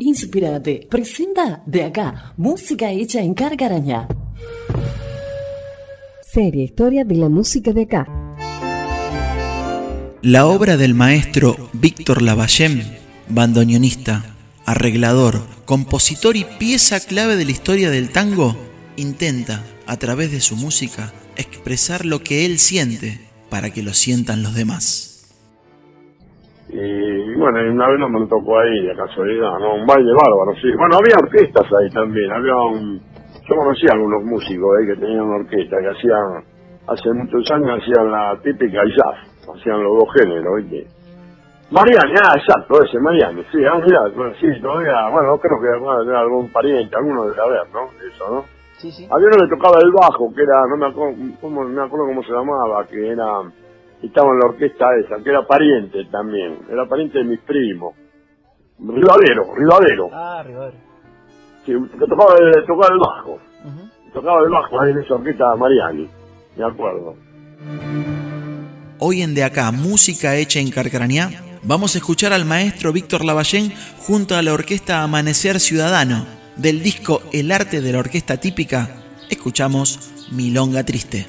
Inspirate presenta de acá música hecha en Carcarañá. Serie Historia de la música de acá. La obra del maestro Víctor Lavallem, bandoneonista, arreglador, compositor y pieza clave de la historia del tango, intenta, a través de su música, expresar lo que él siente para que lo sientan los demás. Y bueno, y una vez no me lo tocó ahí, de casualidad, ¿no? Un baile bárbaro, sí. Bueno, había orquestas ahí también, había un... Yo conocía a algunos músicos ahí que tenían una orquesta, que hacían, hace muchos años hacían la típica jazz, hacían los dos géneros, ¿viste? Mariani, ah, exacto, ese, Mariani, sí, ah, mirá, bueno, sí, todavía, bueno, no creo que bueno, tener algún pariente, alguno debe haber, ¿no? Eso, ¿no? Sí, sí. Había uno que tocaba el bajo, que era, no me acuerdo, cómo, no me acuerdo cómo se llamaba, que era, estaba en la orquesta esa, que era pariente también, era pariente de mis primos. Rivadero, Rivadero, Ah, Rivadero. sí, que tocaba el, tocaba el bajo, tocaba el bajo ahí en esa orquesta Mariani, me acuerdo. Hoy en De Acá, música hecha en Carcarañá, vamos a escuchar al maestro Víctor Lavallén junto a la orquesta Amanecer Ciudadano. Del disco El arte de la orquesta típica, escuchamos Milonga Triste.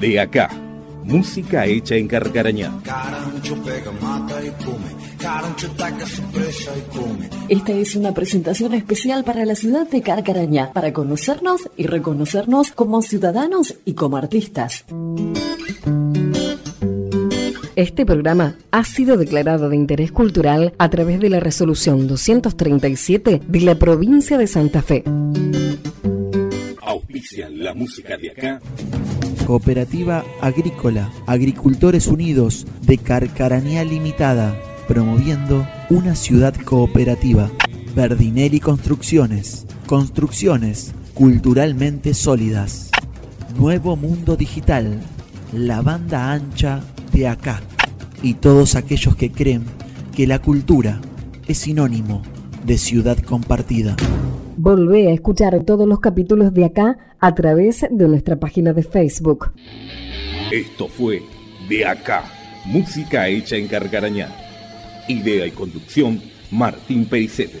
De acá, música hecha en Carcarañá. Esta es una presentación especial para la ciudad de Carcarañá, para conocernos y reconocernos como ciudadanos y como artistas. Este programa ha sido declarado de interés cultural a través de la resolución 237 de la provincia de Santa Fe. Auspicia la música de acá. Cooperativa Agrícola, Agricultores Unidos de Carcaranía Limitada, promoviendo una ciudad cooperativa. Verdinelli Construcciones, construcciones culturalmente sólidas. Nuevo Mundo Digital, la banda ancha de acá. Y todos aquellos que creen que la cultura es sinónimo de ciudad compartida. Volvé a escuchar todos los capítulos de acá a través de nuestra página de Facebook. Esto fue De Acá, música hecha en Carcarañá. Idea y conducción, Martín Pericete.